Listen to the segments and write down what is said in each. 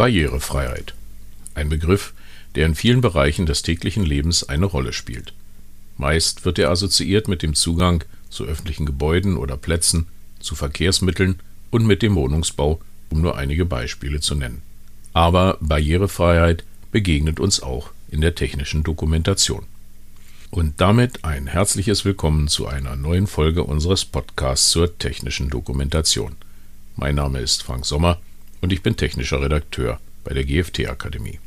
Barrierefreiheit. Ein Begriff, der in vielen Bereichen des täglichen Lebens eine Rolle spielt. Meist wird er assoziiert mit dem Zugang zu öffentlichen Gebäuden oder Plätzen, zu Verkehrsmitteln und mit dem Wohnungsbau, um nur einige Beispiele zu nennen. Aber Barrierefreiheit begegnet uns auch in der technischen Dokumentation. Und damit ein herzliches Willkommen zu einer neuen Folge unseres Podcasts zur technischen Dokumentation. Mein Name ist Frank Sommer und ich bin technischer Redakteur bei der GFT Akademie.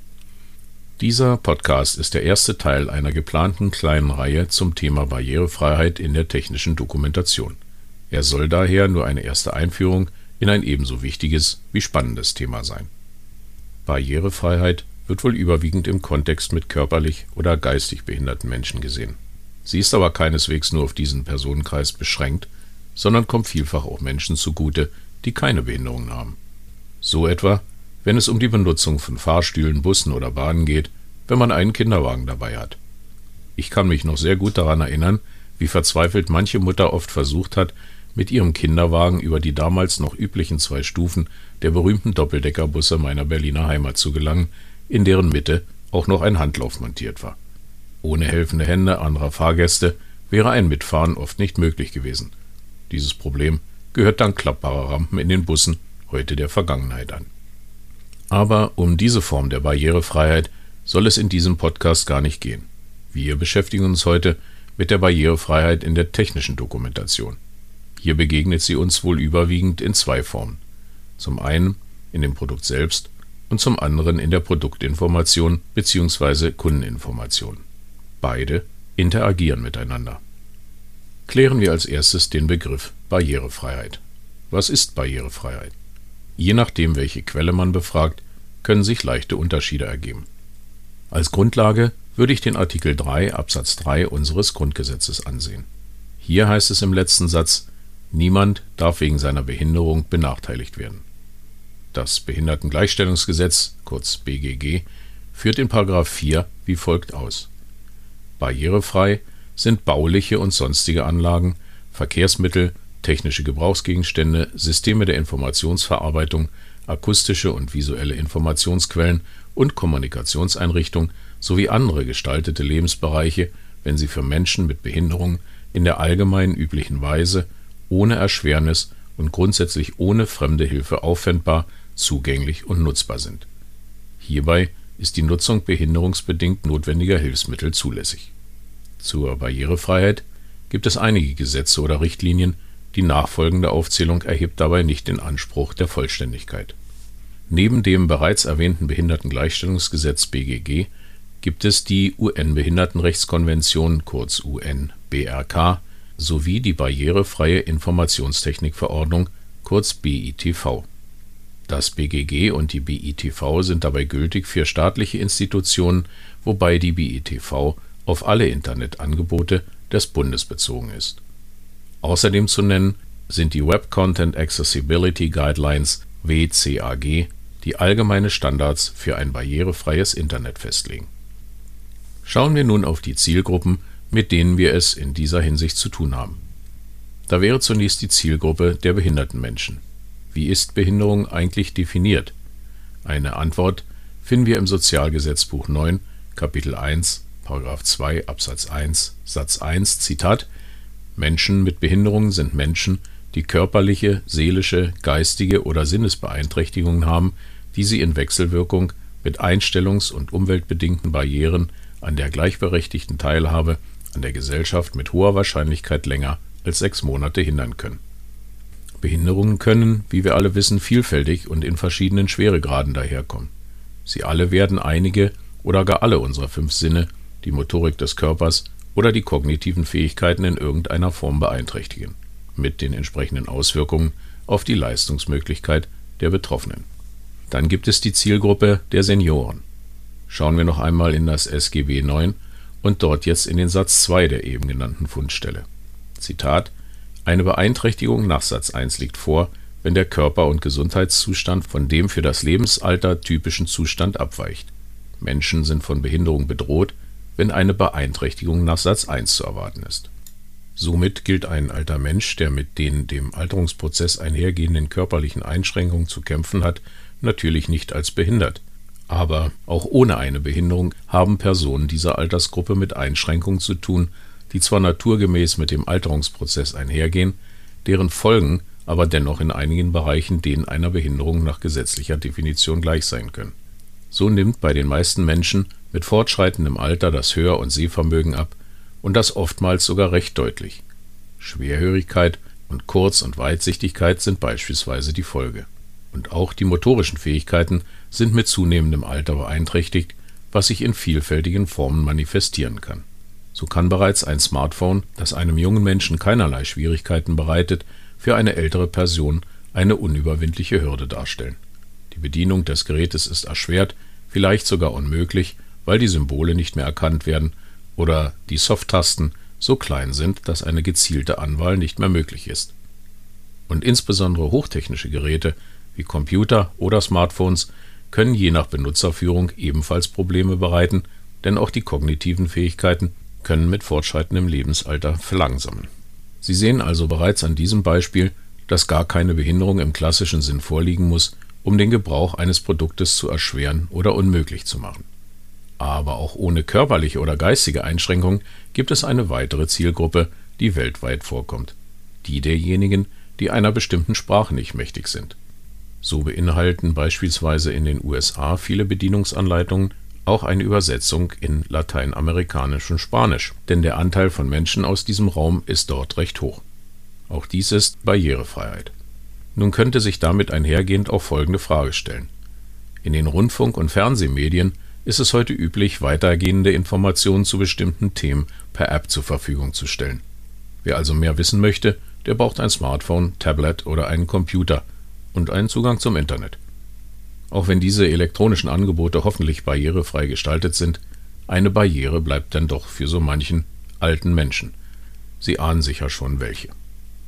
Dieser Podcast ist der erste Teil einer geplanten kleinen Reihe zum Thema Barrierefreiheit in der technischen Dokumentation. Er soll daher nur eine erste Einführung in ein ebenso wichtiges wie spannendes Thema sein. Barrierefreiheit wird wohl überwiegend im Kontext mit körperlich oder geistig behinderten Menschen gesehen. Sie ist aber keineswegs nur auf diesen Personenkreis beschränkt, sondern kommt vielfach auch Menschen zugute, die keine Behinderungen haben. So etwa, wenn es um die Benutzung von Fahrstühlen, Bussen oder Bahnen geht, wenn man einen Kinderwagen dabei hat. Ich kann mich noch sehr gut daran erinnern, wie verzweifelt manche Mutter oft versucht hat, mit ihrem Kinderwagen über die damals noch üblichen zwei Stufen der berühmten Doppeldeckerbusse meiner Berliner Heimat zu gelangen, in deren Mitte auch noch ein Handlauf montiert war. Ohne helfende Hände anderer Fahrgäste wäre ein Mitfahren oft nicht möglich gewesen. Dieses Problem gehört dank klappbarer Rampen in den Bussen heute der Vergangenheit an. Aber um diese Form der Barrierefreiheit soll es in diesem Podcast gar nicht gehen. Wir beschäftigen uns heute mit der Barrierefreiheit in der technischen Dokumentation. Hier begegnet sie uns wohl überwiegend in zwei Formen. Zum einen in dem Produkt selbst und zum anderen in der Produktinformation bzw. Kundeninformation. Beide interagieren miteinander. Klären wir als erstes den Begriff Barrierefreiheit. Was ist Barrierefreiheit? Je nachdem, welche Quelle man befragt, können sich leichte Unterschiede ergeben. Als Grundlage würde ich den Artikel 3 Absatz 3 unseres Grundgesetzes ansehen. Hier heißt es im letzten Satz, niemand darf wegen seiner Behinderung benachteiligt werden. Das Behindertengleichstellungsgesetz, kurz BGG, führt in 4 wie folgt aus. Barrierefrei sind bauliche und sonstige Anlagen, Verkehrsmittel, technische Gebrauchsgegenstände, Systeme der Informationsverarbeitung, akustische und visuelle Informationsquellen und Kommunikationseinrichtungen sowie andere gestaltete Lebensbereiche, wenn sie für Menschen mit Behinderung in der allgemein üblichen Weise, ohne Erschwernis und grundsätzlich ohne fremde Hilfe auffindbar, zugänglich und nutzbar sind. Hierbei ist die Nutzung behinderungsbedingt notwendiger Hilfsmittel zulässig. Zur Barrierefreiheit gibt es einige Gesetze oder Richtlinien, die nachfolgende Aufzählung erhebt dabei nicht den Anspruch der Vollständigkeit. Neben dem bereits erwähnten Behindertengleichstellungsgesetz BGG gibt es die UN-Behindertenrechtskonvention kurz UN-BRK sowie die Barrierefreie Informationstechnikverordnung kurz BITV. Das BGG und die BITV sind dabei gültig für staatliche Institutionen, wobei die BITV auf alle Internetangebote des Bundes bezogen ist Außerdem zu nennen sind die Web Content Accessibility Guidelines WCAG, die allgemeine Standards für ein barrierefreies Internet festlegen. Schauen wir nun auf die Zielgruppen, mit denen wir es in dieser Hinsicht zu tun haben. Da wäre zunächst die Zielgruppe der behinderten Menschen. Wie ist Behinderung eigentlich definiert? Eine Antwort finden wir im Sozialgesetzbuch 9, Kapitel 1, Paragraph 2 Absatz 1, Satz 1, Zitat Menschen mit Behinderungen sind Menschen, die körperliche, seelische, geistige oder Sinnesbeeinträchtigungen haben, die sie in Wechselwirkung mit einstellungs- und umweltbedingten Barrieren an der gleichberechtigten Teilhabe an der Gesellschaft mit hoher Wahrscheinlichkeit länger als sechs Monate hindern können. Behinderungen können, wie wir alle wissen, vielfältig und in verschiedenen Schweregraden daherkommen. Sie alle werden einige oder gar alle unserer fünf Sinne, die Motorik des Körpers, oder die kognitiven Fähigkeiten in irgendeiner Form beeinträchtigen, mit den entsprechenden Auswirkungen auf die Leistungsmöglichkeit der Betroffenen. Dann gibt es die Zielgruppe der Senioren. Schauen wir noch einmal in das SGB 9 und dort jetzt in den Satz 2 der eben genannten Fundstelle. Zitat Eine Beeinträchtigung nach Satz 1 liegt vor, wenn der Körper- und Gesundheitszustand von dem für das Lebensalter typischen Zustand abweicht. Menschen sind von Behinderung bedroht, wenn eine Beeinträchtigung nach Satz 1 zu erwarten ist. Somit gilt ein alter Mensch, der mit den dem Alterungsprozess einhergehenden körperlichen Einschränkungen zu kämpfen hat, natürlich nicht als behindert. Aber auch ohne eine Behinderung haben Personen dieser Altersgruppe mit Einschränkungen zu tun, die zwar naturgemäß mit dem Alterungsprozess einhergehen, deren Folgen aber dennoch in einigen Bereichen denen einer Behinderung nach gesetzlicher Definition gleich sein können. So nimmt bei den meisten Menschen mit fortschreitendem Alter das Hör- und Sehvermögen ab und das oftmals sogar recht deutlich. Schwerhörigkeit und Kurz- und Weitsichtigkeit sind beispielsweise die Folge. Und auch die motorischen Fähigkeiten sind mit zunehmendem Alter beeinträchtigt, was sich in vielfältigen Formen manifestieren kann. So kann bereits ein Smartphone, das einem jungen Menschen keinerlei Schwierigkeiten bereitet, für eine ältere Person eine unüberwindliche Hürde darstellen. Die Bedienung des Gerätes ist erschwert, vielleicht sogar unmöglich, weil die Symbole nicht mehr erkannt werden oder die Soft-Tasten so klein sind, dass eine gezielte Anwahl nicht mehr möglich ist. Und insbesondere hochtechnische Geräte wie Computer oder Smartphones können je nach Benutzerführung ebenfalls Probleme bereiten, denn auch die kognitiven Fähigkeiten können mit fortschreitendem Lebensalter verlangsamen. Sie sehen also bereits an diesem Beispiel, dass gar keine Behinderung im klassischen Sinn vorliegen muss, um den Gebrauch eines Produktes zu erschweren oder unmöglich zu machen. Aber auch ohne körperliche oder geistige Einschränkung gibt es eine weitere Zielgruppe, die weltweit vorkommt. Die derjenigen, die einer bestimmten Sprache nicht mächtig sind. So beinhalten beispielsweise in den USA viele Bedienungsanleitungen auch eine Übersetzung in lateinamerikanischem Spanisch, denn der Anteil von Menschen aus diesem Raum ist dort recht hoch. Auch dies ist Barrierefreiheit. Nun könnte sich damit einhergehend auch folgende Frage stellen. In den Rundfunk- und Fernsehmedien ist es heute üblich, weitergehende Informationen zu bestimmten Themen per App zur Verfügung zu stellen. Wer also mehr wissen möchte, der braucht ein Smartphone, Tablet oder einen Computer und einen Zugang zum Internet. Auch wenn diese elektronischen Angebote hoffentlich barrierefrei gestaltet sind, eine Barriere bleibt dann doch für so manchen alten Menschen. Sie ahnen sicher schon welche.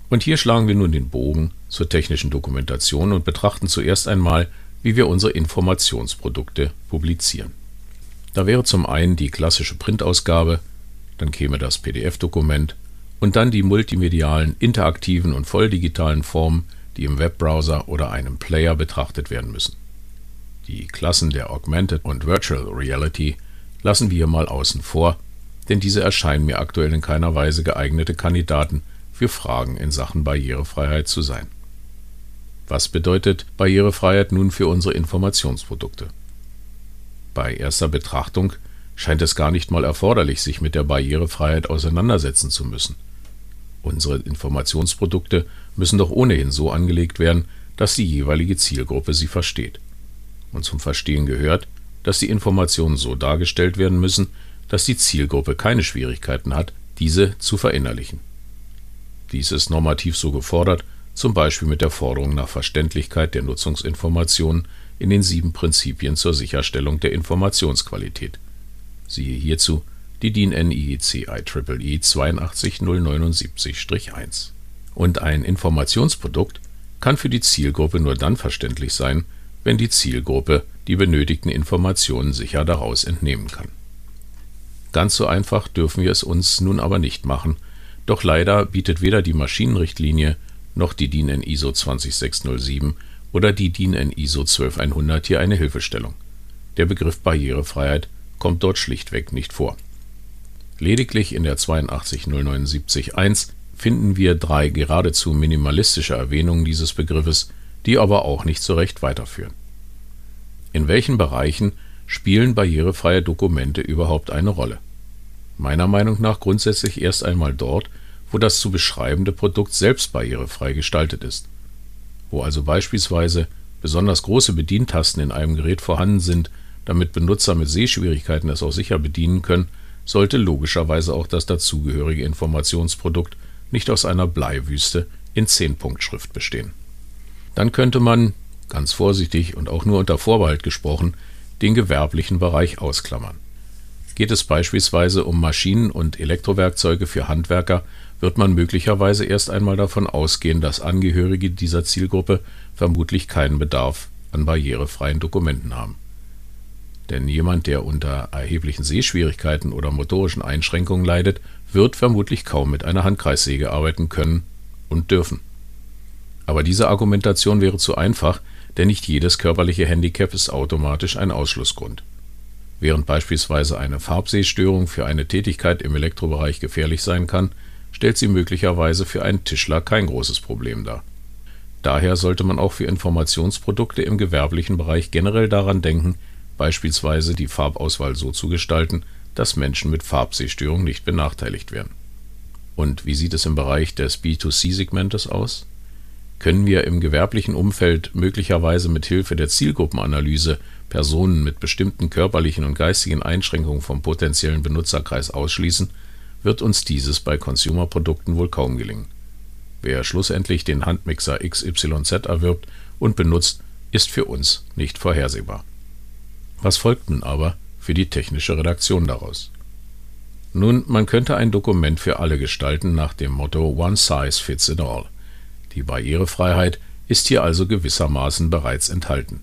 Und hier schlagen wir nun den Bogen zur technischen Dokumentation und betrachten zuerst einmal, wie wir unsere Informationsprodukte publizieren. Da wäre zum einen die klassische Printausgabe, dann käme das PDF-Dokument und dann die multimedialen, interaktiven und volldigitalen Formen, die im Webbrowser oder einem Player betrachtet werden müssen. Die Klassen der Augmented und Virtual Reality lassen wir mal außen vor, denn diese erscheinen mir aktuell in keiner Weise geeignete Kandidaten für Fragen in Sachen Barrierefreiheit zu sein. Was bedeutet Barrierefreiheit nun für unsere Informationsprodukte? Bei erster Betrachtung scheint es gar nicht mal erforderlich, sich mit der Barrierefreiheit auseinandersetzen zu müssen. Unsere Informationsprodukte müssen doch ohnehin so angelegt werden, dass die jeweilige Zielgruppe sie versteht. Und zum Verstehen gehört, dass die Informationen so dargestellt werden müssen, dass die Zielgruppe keine Schwierigkeiten hat, diese zu verinnerlichen. Dies ist normativ so gefordert, zum Beispiel mit der Forderung nach Verständlichkeit der Nutzungsinformationen in den sieben Prinzipien zur Sicherstellung der Informationsqualität. Siehe hierzu die DIN NIEC IEEE 82079-1. Und ein Informationsprodukt kann für die Zielgruppe nur dann verständlich sein, wenn die Zielgruppe die benötigten Informationen sicher daraus entnehmen kann. Ganz so einfach dürfen wir es uns nun aber nicht machen, doch leider bietet weder die Maschinenrichtlinie noch die DIN ISO 20607 oder die DIN ISO 12100 hier eine Hilfestellung. Der Begriff Barrierefreiheit kommt dort schlichtweg nicht vor. Lediglich in der 82079-1 finden wir drei geradezu minimalistische Erwähnungen dieses Begriffes, die aber auch nicht so recht weiterführen. In welchen Bereichen spielen barrierefreie Dokumente überhaupt eine Rolle? Meiner Meinung nach grundsätzlich erst einmal dort, wo das zu beschreibende Produkt selbst barrierefrei gestaltet ist wo also beispielsweise besonders große Bedientasten in einem Gerät vorhanden sind, damit Benutzer mit Sehschwierigkeiten es auch sicher bedienen können, sollte logischerweise auch das dazugehörige Informationsprodukt nicht aus einer Bleiwüste in 10-Punkt-Schrift bestehen. Dann könnte man, ganz vorsichtig und auch nur unter Vorbehalt gesprochen, den gewerblichen Bereich ausklammern. Geht es beispielsweise um Maschinen und Elektrowerkzeuge für Handwerker, wird man möglicherweise erst einmal davon ausgehen, dass Angehörige dieser Zielgruppe vermutlich keinen Bedarf an barrierefreien Dokumenten haben. Denn jemand, der unter erheblichen Sehschwierigkeiten oder motorischen Einschränkungen leidet, wird vermutlich kaum mit einer Handkreissäge arbeiten können und dürfen. Aber diese Argumentation wäre zu einfach, denn nicht jedes körperliche Handicap ist automatisch ein Ausschlussgrund. Während beispielsweise eine Farbsehstörung für eine Tätigkeit im Elektrobereich gefährlich sein kann, stellt sie möglicherweise für einen Tischler kein großes Problem dar. Daher sollte man auch für Informationsprodukte im gewerblichen Bereich generell daran denken, beispielsweise die Farbauswahl so zu gestalten, dass Menschen mit Farbsehstörung nicht benachteiligt werden. Und wie sieht es im Bereich des B2C-Segmentes aus? Können wir im gewerblichen Umfeld möglicherweise mit Hilfe der Zielgruppenanalyse Personen mit bestimmten körperlichen und geistigen Einschränkungen vom potenziellen Benutzerkreis ausschließen, wird uns dieses bei Consumer-Produkten wohl kaum gelingen. Wer schlussendlich den Handmixer XYZ erwirbt und benutzt, ist für uns nicht vorhersehbar. Was folgt nun aber für die technische Redaktion daraus? Nun, man könnte ein Dokument für alle gestalten nach dem Motto One Size Fits It All. Die Barrierefreiheit ist hier also gewissermaßen bereits enthalten.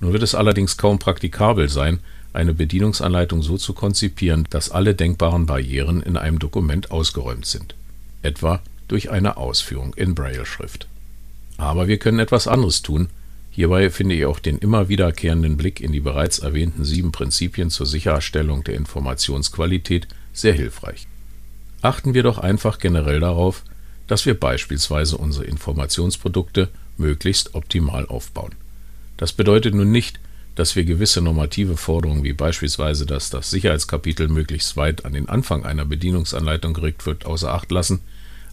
Nur wird es allerdings kaum praktikabel sein, eine Bedienungsanleitung so zu konzipieren, dass alle denkbaren Barrieren in einem Dokument ausgeräumt sind, etwa durch eine Ausführung in Braille-Schrift. Aber wir können etwas anderes tun. Hierbei finde ich auch den immer wiederkehrenden Blick in die bereits erwähnten sieben Prinzipien zur Sicherstellung der Informationsqualität sehr hilfreich. Achten wir doch einfach generell darauf, dass wir beispielsweise unsere Informationsprodukte möglichst optimal aufbauen. Das bedeutet nun nicht, dass wir gewisse normative Forderungen wie beispielsweise, dass das Sicherheitskapitel möglichst weit an den Anfang einer Bedienungsanleitung gerückt wird, außer Acht lassen,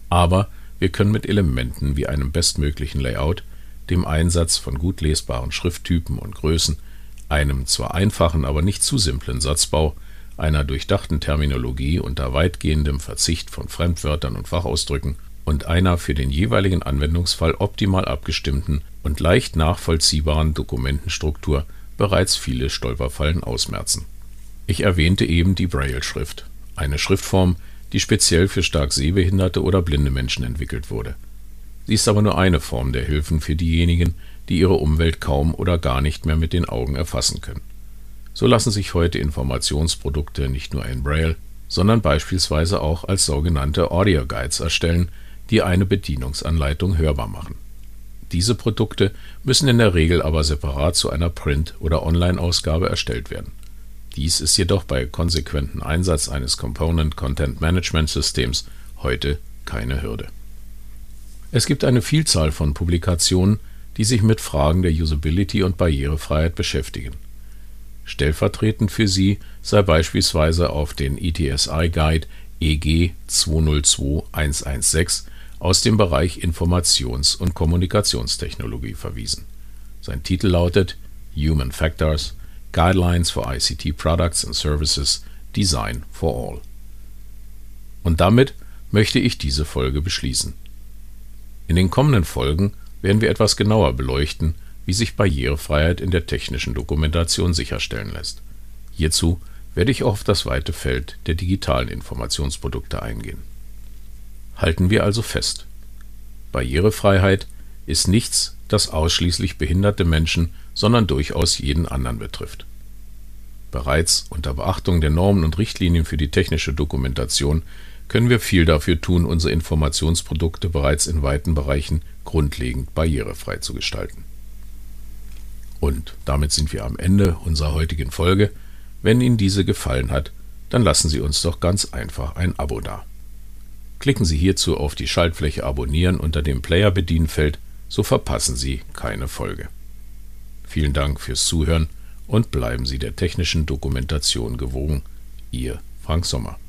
aber wir können mit Elementen wie einem bestmöglichen Layout, dem Einsatz von gut lesbaren Schrifttypen und Größen, einem zwar einfachen, aber nicht zu simplen Satzbau, einer durchdachten Terminologie unter weitgehendem Verzicht von Fremdwörtern und Fachausdrücken und einer für den jeweiligen Anwendungsfall optimal abgestimmten und leicht nachvollziehbaren Dokumentenstruktur bereits viele Stolperfallen ausmerzen. Ich erwähnte eben die Braille-Schrift, eine Schriftform, die speziell für stark sehbehinderte oder blinde Menschen entwickelt wurde. Sie ist aber nur eine Form der Hilfen für diejenigen, die ihre Umwelt kaum oder gar nicht mehr mit den Augen erfassen können. So lassen sich heute Informationsprodukte nicht nur in Braille, sondern beispielsweise auch als sogenannte Audio Guides erstellen, die eine Bedienungsanleitung hörbar machen. Diese Produkte müssen in der Regel aber separat zu einer Print- oder Online-Ausgabe erstellt werden. Dies ist jedoch bei konsequentem Einsatz eines Component Content Management Systems heute keine Hürde. Es gibt eine Vielzahl von Publikationen, die sich mit Fragen der Usability und Barrierefreiheit beschäftigen. Stellvertretend für sie sei beispielsweise auf den ETSI Guide EG 202116 aus dem Bereich Informations- und Kommunikationstechnologie verwiesen. Sein Titel lautet Human Factors Guidelines for ICT Products and Services Design for All. Und damit möchte ich diese Folge beschließen. In den kommenden Folgen werden wir etwas genauer beleuchten, wie sich Barrierefreiheit in der technischen Dokumentation sicherstellen lässt. Hierzu werde ich auch auf das weite Feld der digitalen Informationsprodukte eingehen. Halten wir also fest. Barrierefreiheit ist nichts, das ausschließlich behinderte Menschen, sondern durchaus jeden anderen betrifft. Bereits unter Beachtung der Normen und Richtlinien für die technische Dokumentation können wir viel dafür tun, unsere Informationsprodukte bereits in weiten Bereichen grundlegend barrierefrei zu gestalten. Und damit sind wir am Ende unserer heutigen Folge. Wenn Ihnen diese gefallen hat, dann lassen Sie uns doch ganz einfach ein Abo da. Klicken Sie hierzu auf die Schaltfläche Abonnieren unter dem Player-Bedienfeld, so verpassen Sie keine Folge. Vielen Dank fürs Zuhören und bleiben Sie der technischen Dokumentation gewogen. Ihr Frank Sommer.